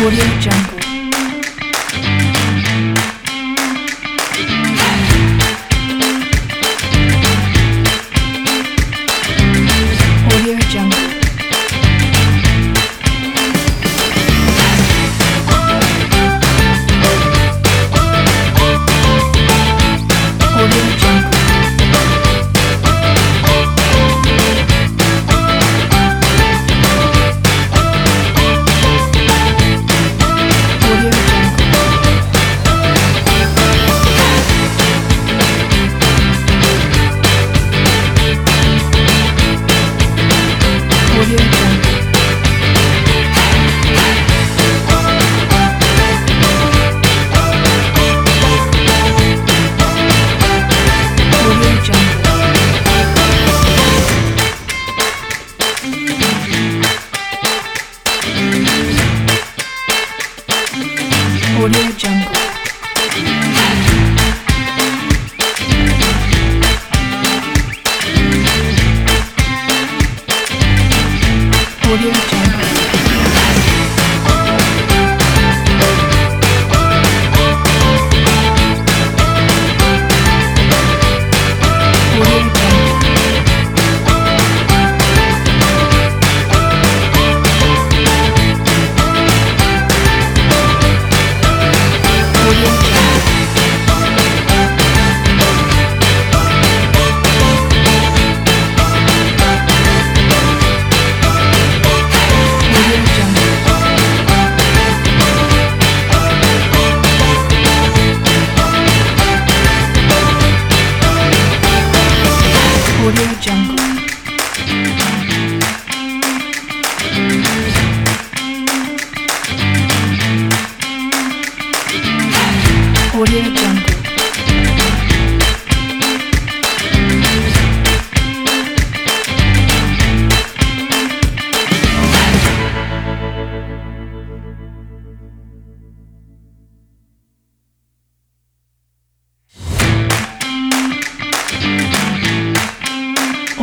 Audio Jungle.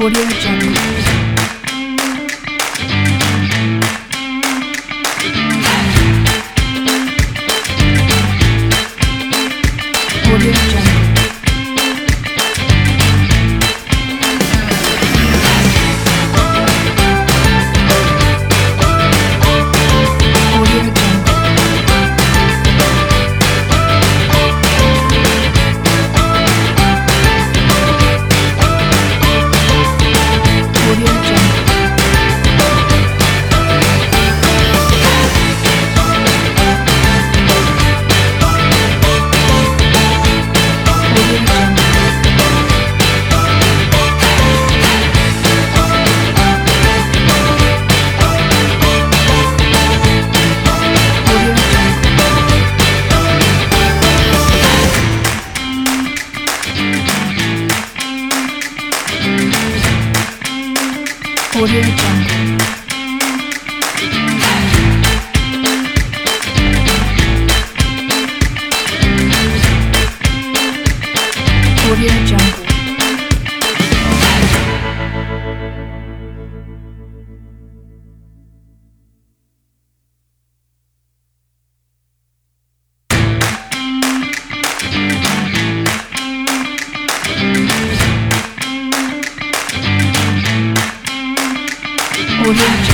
我爹是真的蝴蝶展 Audio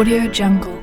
Audio Jungle.